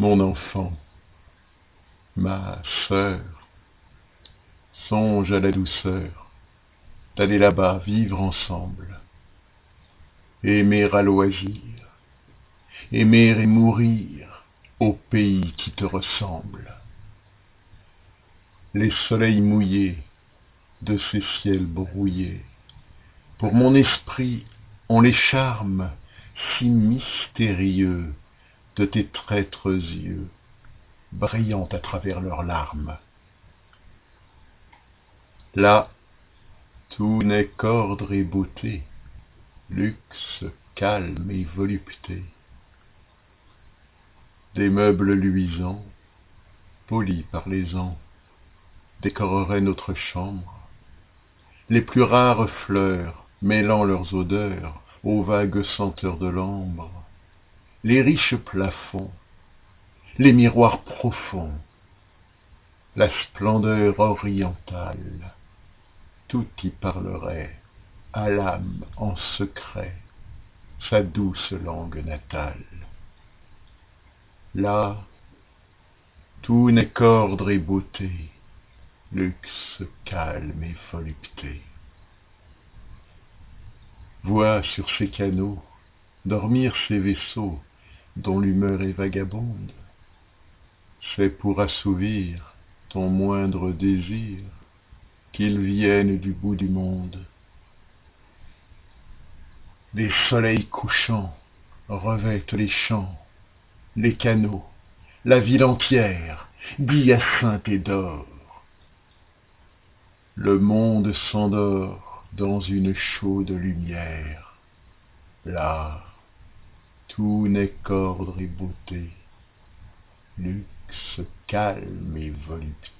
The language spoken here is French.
mon enfant, ma sœur, songe à la douceur d'aller là-bas vivre ensemble, aimer à loisir, aimer et mourir au pays qui te ressemble. Les soleils mouillés de ces ciels brouillés, pour mon esprit ont les charmes si mystérieux de tes traîtres yeux, brillant à travers leurs larmes. Là, tout n'est qu'ordre et beauté, luxe, calme et volupté. Des meubles luisants, polis par les ans, décoreraient notre chambre. Les plus rares fleurs, mêlant leurs odeurs aux vagues senteurs de l'ambre, les riches plafonds, les miroirs profonds, la splendeur orientale, tout y parlerait à l'âme en secret sa douce langue natale. Là, tout n'est qu'ordre et beauté, luxe, calme et volupté. Vois sur ces canaux dormir ces vaisseaux dont l'humeur est vagabonde. C'est pour assouvir ton moindre désir qu'ils viennent du bout du monde. Les soleils couchants revêtent les champs, les canaux, la ville entière d'hyacinthe et d'or. Le monde s'endort dans une chaude lumière. Là, tout n'est qu'ordre et beauté, luxe, calme et volupté.